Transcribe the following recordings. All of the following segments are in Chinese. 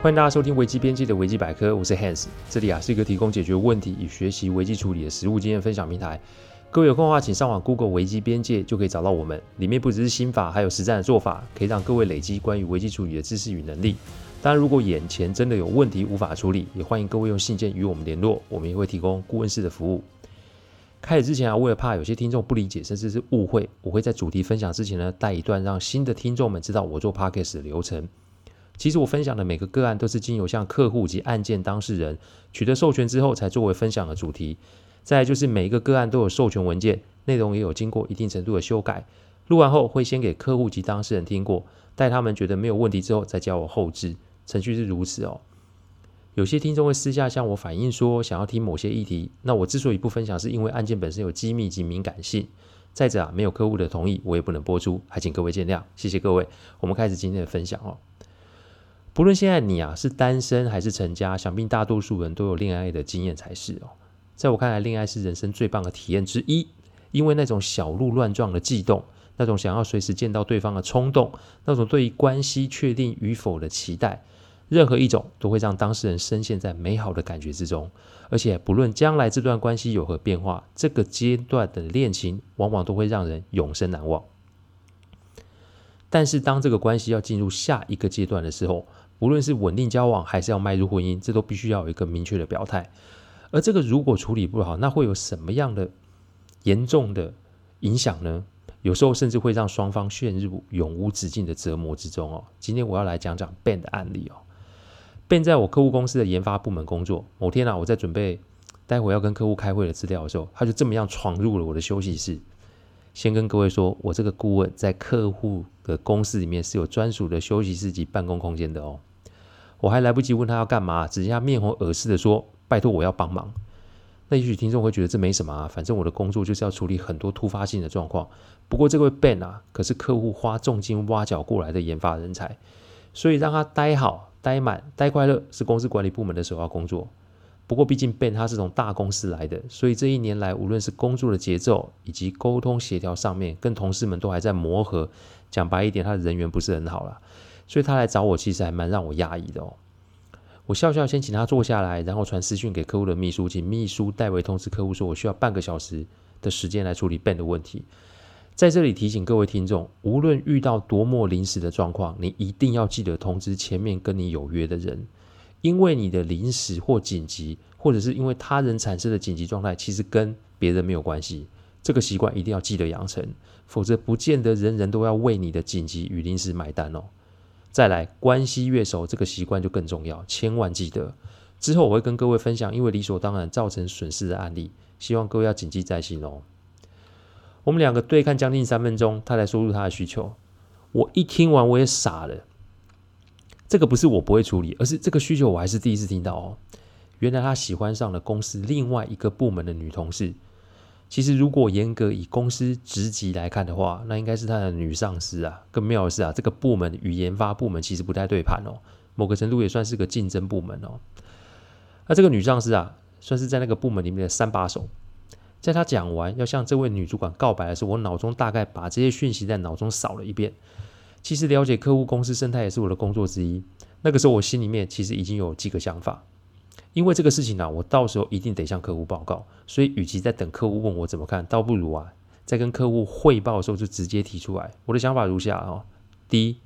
欢迎大家收听危机边界的危机百科，我是 Hans，这里啊是一个提供解决问题与学习危机处理的实务经验分享平台。各位有空的话，请上网 Google 危机边界就可以找到我们，里面不只是心法，还有实战的做法，可以让各位累积关于危机处理的知识与能力。当然，如果眼前真的有问题无法处理，也欢迎各位用信件与我们联络，我们也会提供顾问式的服务。开始之前啊，为了怕有些听众不理解甚至是误会，我会在主题分享之前呢带一段，让新的听众们知道我做 Podcast 的流程。其实我分享的每个个案都是经由向客户及案件当事人取得授权之后才作为分享的主题。再就是每一个个案都有授权文件，内容也有经过一定程度的修改。录完后会先给客户及当事人听过，待他们觉得没有问题之后再教我后置。程序是如此哦。有些听众会私下向我反映说想要听某些议题，那我之所以不分享，是因为案件本身有机密及敏感性。再者啊，没有客户的同意，我也不能播出，还请各位见谅。谢谢各位，我们开始今天的分享哦。不论现在你啊是单身还是成家，想必大多数人都有恋爱的经验才是哦。在我看来，恋爱是人生最棒的体验之一，因为那种小鹿乱撞的悸动，那种想要随时见到对方的冲动，那种对于关系确定与否的期待，任何一种都会让当事人深陷在美好的感觉之中。而且，不论将来这段关系有何变化，这个阶段的恋情往往都会让人永生难忘。但是，当这个关系要进入下一个阶段的时候，无论是稳定交往还是要迈入婚姻，这都必须要有一个明确的表态。而这个如果处理不好，那会有什么样的严重的影响呢？有时候甚至会让双方陷入永无止境的折磨之中哦。今天我要来讲讲 Ben 的案例哦。Ben 在我客户公司的研发部门工作。某天啊，我在准备待会要跟客户开会的资料的时候，他就这么样闯入了我的休息室。先跟各位说，我这个顾问在客户的公司里面是有专属的休息室及办公空间的哦。我还来不及问他要干嘛，只见他面红耳赤的说：“拜托，我要帮忙。”那也许听众会觉得这没什么啊，反正我的工作就是要处理很多突发性的状况。不过这位 Ben 啊，可是客户花重金挖角过来的研发人才，所以让他待好、待满、待快乐是公司管理部门的首要工作。不过毕竟 Ben 他是从大公司来的，所以这一年来无论是工作的节奏以及沟通协调上面，跟同事们都还在磨合。讲白一点，他的人缘不是很好了。所以他来找我，其实还蛮让我压抑的哦。我笑笑先请他坐下来，然后传私讯给客户的秘书，请秘书代为通知客户说，我需要半个小时的时间来处理 Ben 的问题。在这里提醒各位听众，无论遇到多么临时的状况，你一定要记得通知前面跟你有约的人，因为你的临时或紧急，或者是因为他人产生的紧急状态，其实跟别人没有关系。这个习惯一定要记得养成，否则不见得人人都要为你的紧急与临时买单哦。再来，关系越熟，这个习惯就更重要，千万记得。之后我会跟各位分享，因为理所当然造成损失的案例，希望各位要谨记在心哦。我们两个对看将近三分钟，他才说出他的需求。我一听完我也傻了，这个不是我不会处理，而是这个需求我还是第一次听到哦。原来他喜欢上了公司另外一个部门的女同事。其实，如果严格以公司职级来看的话，那应该是他的女上司啊。更妙的是啊，这个部门与研发部门其实不太对盘哦，某个程度也算是个竞争部门哦。那这个女上司啊，算是在那个部门里面的三把手。在他讲完要向这位女主管告白的时候，我脑中大概把这些讯息在脑中扫了一遍。其实了解客户公司生态也是我的工作之一。那个时候我心里面其实已经有几个想法。因为这个事情呢、啊，我到时候一定得向客户报告，所以与其在等客户问我怎么看，倒不如啊，在跟客户汇报的时候就直接提出来。我的想法如下哦：第一，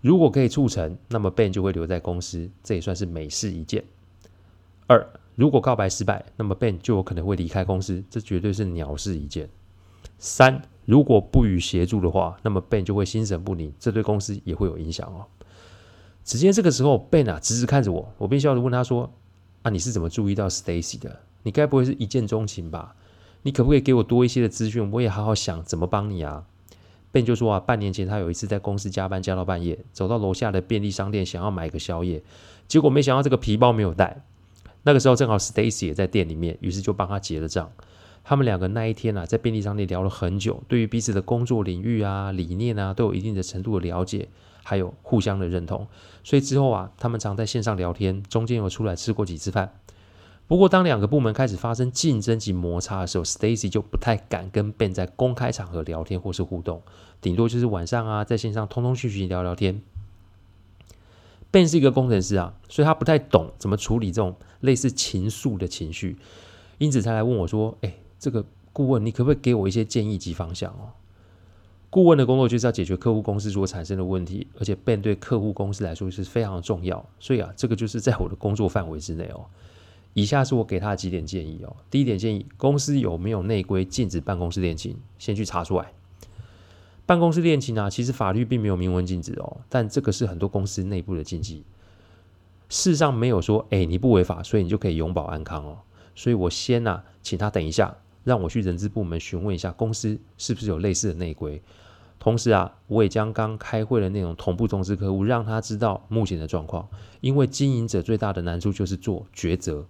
如果可以促成，那么 Ben 就会留在公司，这也算是美事一件；二，如果告白失败，那么 Ben 就有可能会离开公司，这绝对是鸟事一件；三，如果不予协助的话，那么 Ben 就会心神不宁，这对公司也会有影响哦。只见这个时候，Ben 啊直直看着我，我便笑着问他说。啊，你是怎么注意到 Stacy 的？你该不会是一见钟情吧？你可不可以给我多一些的资讯？我也好好想怎么帮你啊。Ben 就说啊，半年前他有一次在公司加班加到半夜，走到楼下的便利商店想要买个宵夜，结果没想到这个皮包没有带。那个时候正好 Stacy 也在店里面，于是就帮他结了账。他们两个那一天啊，在便利商店聊了很久，对于彼此的工作领域啊、理念啊，都有一定的程度的了解。还有互相的认同，所以之后啊，他们常在线上聊天，中间有出来吃过几次饭。不过，当两个部门开始发生竞争及摩擦的时候，Stacy 就不太敢跟 Ben 在公开场合聊天或是互动，顶多就是晚上啊，在线上通通讯息聊聊天。Ben 是一个工程师啊，所以他不太懂怎么处理这种类似情愫的情绪，因此才来问我说：“哎，这个顾问，你可不可以给我一些建议及方向哦？”顾问的工作就是要解决客户公司所产生的问题，而且 Ben 对客户公司来说是非常重要，所以啊，这个就是在我的工作范围之内哦。以下是我给他的几点建议哦。第一点建议，公司有没有内规禁止办公室恋情，先去查出来。办公室恋情啊，其实法律并没有明文禁止哦，但这个是很多公司内部的禁忌。事实上没有说，哎，你不违法，所以你就可以永保安康哦。所以我先啊，请他等一下，让我去人资部门询问一下公司是不是有类似的内规。同时啊，我也将刚开会的内容同步通知客户，让他知道目前的状况。因为经营者最大的难处就是做抉择。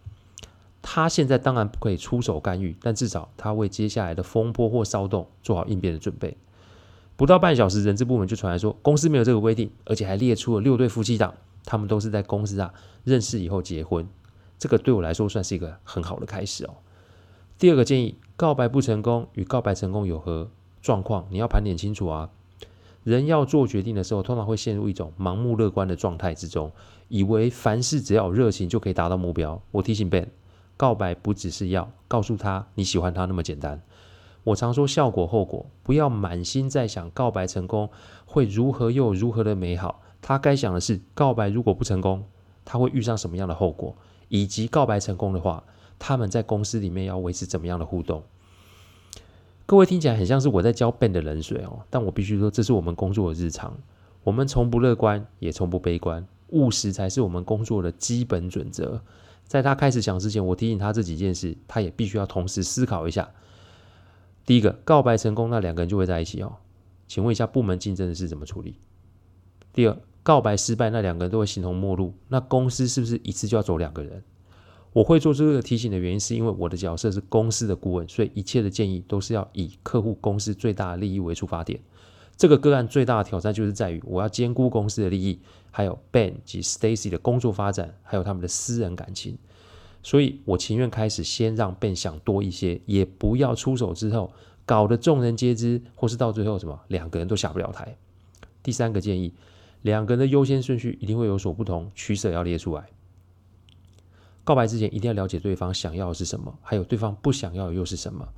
他现在当然不可以出手干预，但至少他为接下来的风波或骚动做好应变的准备。不到半小时，人资部门就传来说，公司没有这个规定，而且还列出了六对夫妻档，他们都是在公司啊认识以后结婚。这个对我来说算是一个很好的开始哦。第二个建议，告白不成功与告白成功有何状况？你要盘点清楚啊。人要做决定的时候，通常会陷入一种盲目乐观的状态之中，以为凡事只要有热情就可以达到目标。我提醒 Ben，告白不只是要告诉他你喜欢他那么简单。我常说效果后果，不要满心在想告白成功会如何又如何的美好。他该想的是，告白如果不成功，他会遇上什么样的后果，以及告白成功的话，他们在公司里面要维持怎么样的互动。各位听起来很像是我在浇 Ben 的冷水哦，但我必须说，这是我们工作的日常。我们从不乐观，也从不悲观，务实才是我们工作的基本准则。在他开始想之前，我提醒他这几件事，他也必须要同时思考一下。第一个，告白成功，那两个人就会在一起哦。请问一下，部门竞争的事怎么处理？第二，告白失败，那两个人都会形同陌路，那公司是不是一次就要走两个人？我会做这个提醒的原因，是因为我的角色是公司的顾问，所以一切的建议都是要以客户公司最大的利益为出发点。这个个案最大的挑战就是在于，我要兼顾公司的利益，还有 Ben 及 Stacy 的工作发展，还有他们的私人感情。所以我情愿开始先让 Ben 想多一些，也不要出手之后搞得众人皆知，或是到最后什么两个人都下不了台。第三个建议，两个人的优先顺序一定会有所不同，取舍要列出来。告白之前一定要了解对方想要的是什么，还有对方不想要的又是什么。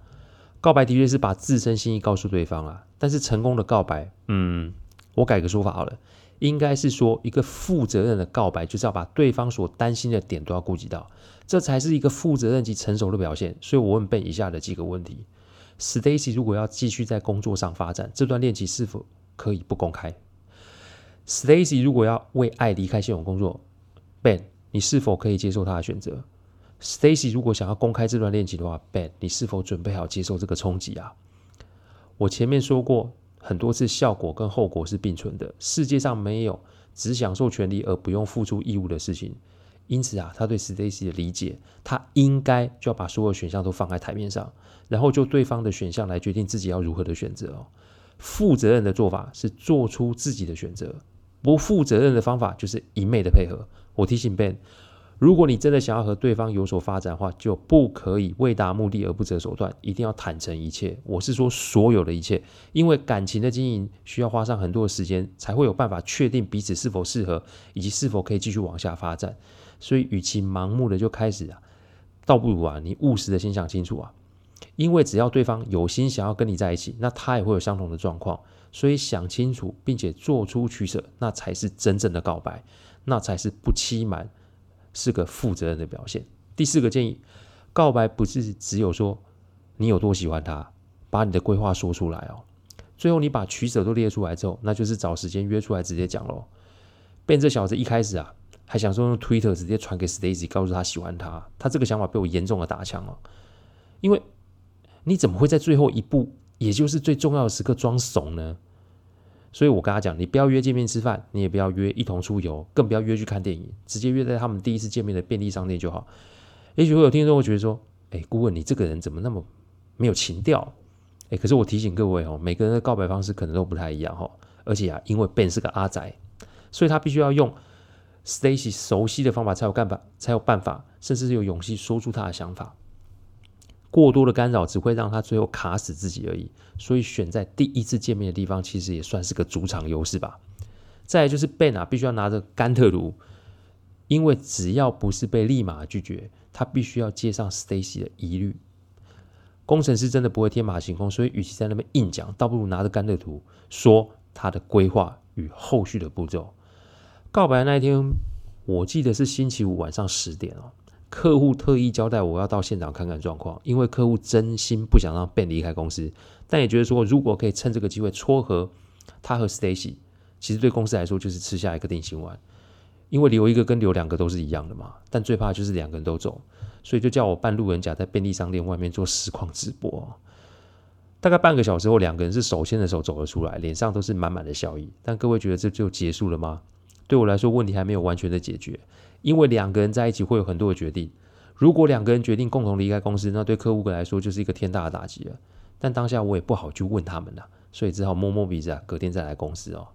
告白的确是把自身心意告诉对方啊，但是成功的告白，嗯，我改个说法好了。应该是说，一个负责任的告白，就是要把对方所担心的点都要顾及到，这才是一个负责任及成熟的表现。所以我问 Ben 以下的几个问题：Stacy 如果要继续在工作上发展，这段恋情是否可以不公开？Stacy 如果要为爱离开现有工作，Ben 你是否可以接受他的选择？Stacy 如果想要公开这段恋情的话，Ben 你是否准备好接受这个冲击啊？我前面说过。很多次效果跟后果是并存的，世界上没有只享受权利而不用付出义务的事情。因此啊，他对 Stacy 的理解，他应该就要把所有选项都放在台面上，然后就对方的选项来决定自己要如何的选择哦。负责任的做法是做出自己的选择，不负责任的方法就是一昧的配合。我提醒 Ben。如果你真的想要和对方有所发展的话，就不可以为达目的而不择手段，一定要坦诚一切。我是说所有的一切，因为感情的经营需要花上很多的时间，才会有办法确定彼此是否适合，以及是否可以继续往下发展。所以，与其盲目的就开始啊，倒不如啊，你务实的先想清楚啊。因为只要对方有心想要跟你在一起，那他也会有相同的状况。所以想清楚，并且做出取舍，那才是真正的告白，那才是不欺瞒。是个负责任的表现。第四个建议，告白不是只有说你有多喜欢他，把你的规划说出来哦。最后你把取舍都列出来之后，那就是找时间约出来直接讲喽。Ben 这小子一开始啊，还想说用 Twitter 直接传给 Stacy，告诉他喜欢他。他这个想法被我严重的打枪了。因为你怎么会在最后一步，也就是最重要的时刻装怂呢？所以我跟他讲，你不要约见面吃饭，你也不要约一同出游，更不要约去看电影，直接约在他们第一次见面的便利商店就好。也许会有听众会觉得说，哎，顾问你这个人怎么那么没有情调？哎，可是我提醒各位哦，每个人的告白方式可能都不太一样哈。而且啊，因为 Ben 是个阿宅，所以他必须要用 Stacy 熟悉的方法才有办法，才有办法，甚至是有勇气说出他的想法。过多的干扰只会让他最后卡死自己而已，所以选在第一次见面的地方，其实也算是个主场优势吧。再来就是 Ben 啊，必须要拿着甘特图，因为只要不是被立马拒绝，他必须要接上 Stacy 的疑虑。工程师真的不会天马行空，所以与其在那边硬讲，倒不如拿着甘特图说他的规划与后续的步骤。告白那一天，我记得是星期五晚上十点哦。客户特意交代我要到现场看看状况，因为客户真心不想让 Ben 离开公司，但也觉得说如果可以趁这个机会撮合他和 Stacy，其实对公司来说就是吃下一个定心丸，因为留一个跟留两个都是一样的嘛。但最怕就是两个人都走，所以就叫我扮路人甲在便利商店外面做实况直播。大概半个小时后，两个人是手牵着手走了出来，脸上都是满满的笑意。但各位觉得这就结束了吗？对我来说，问题还没有完全的解决。因为两个人在一起会有很多的决定，如果两个人决定共同离开公司，那对客户来说就是一个天大的打击了。但当下我也不好去问他们了，所以只好摸摸鼻子啊，隔天再来公司哦。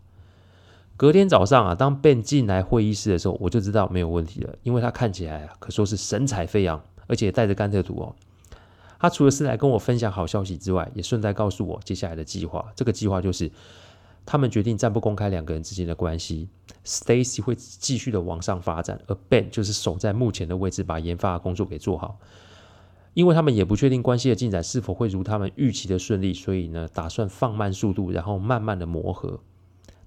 隔天早上啊，当 Ben 进来会议室的时候，我就知道没有问题了，因为他看起来啊，可说是神采飞扬，而且带着甘特图哦。他除了是来跟我分享好消息之外，也顺带告诉我接下来的计划。这个计划就是。他们决定暂不公开两个人之间的关系，Stacy 会继续的往上发展，而 Ben 就是守在目前的位置，把研发的工作给做好。因为他们也不确定关系的进展是否会如他们预期的顺利，所以呢，打算放慢速度，然后慢慢的磨合。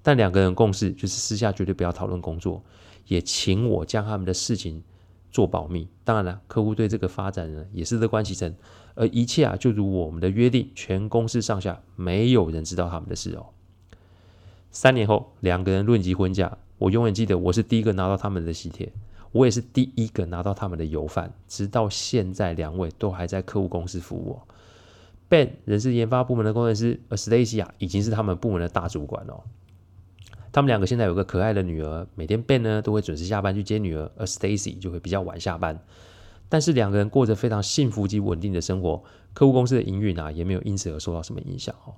但两个人共识就是私下绝对不要讨论工作，也请我将他们的事情做保密。当然了，客户对这个发展呢也是乐观其成，而一切啊就如我们的约定，全公司上下没有人知道他们的事哦。三年后，两个人论及婚嫁，我永远记得我是第一个拿到他们的喜帖，我也是第一个拿到他们的油饭。直到现在，两位都还在客户公司服务。Ben 仍是研发部门的工程师，而 Stacy 啊，已经是他们部门的大主管哦。他们两个现在有个可爱的女儿，每天 Ben 呢都会准时下班去接女儿，而 Stacy 就会比较晚下班。但是两个人过着非常幸福及稳定的生活，客户公司的营运啊，也没有因此而受到什么影响哦。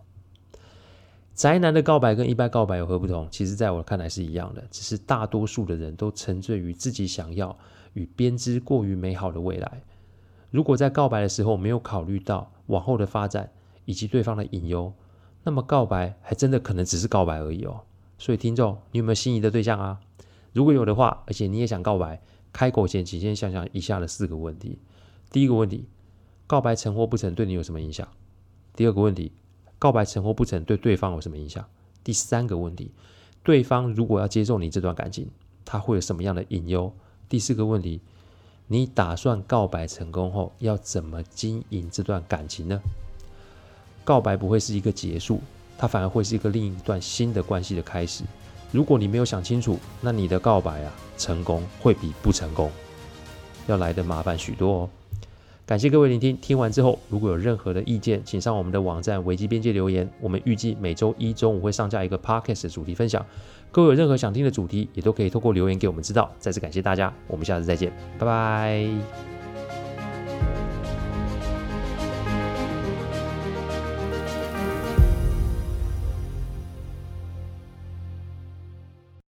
宅男的告白跟一般告白有何不同？其实，在我看来是一样的，只是大多数的人都沉醉于自己想要与编织过于美好的未来。如果在告白的时候没有考虑到往后的发展以及对方的隐忧，那么告白还真的可能只是告白而已哦。所以，听众，你有没有心仪的对象啊？如果有的话，而且你也想告白，开口前请先想想以下的四个问题：第一个问题，告白成或不成对你有什么影响？第二个问题。告白成或不成对对方有什么影响？第三个问题，对方如果要接受你这段感情，他会有什么样的隐忧？第四个问题，你打算告白成功后要怎么经营这段感情呢？告白不会是一个结束，它反而会是一个另一段新的关系的开始。如果你没有想清楚，那你的告白啊，成功会比不成功要来得麻烦许多哦。感谢各位聆听，听完之后如果有任何的意见，请上我们的网站维基边界留言。我们预计每周一中午会上架一个 Podcast 的主题分享。各位有任何想听的主题，也都可以透过留言给我们知道。再次感谢大家，我们下次再见，拜拜。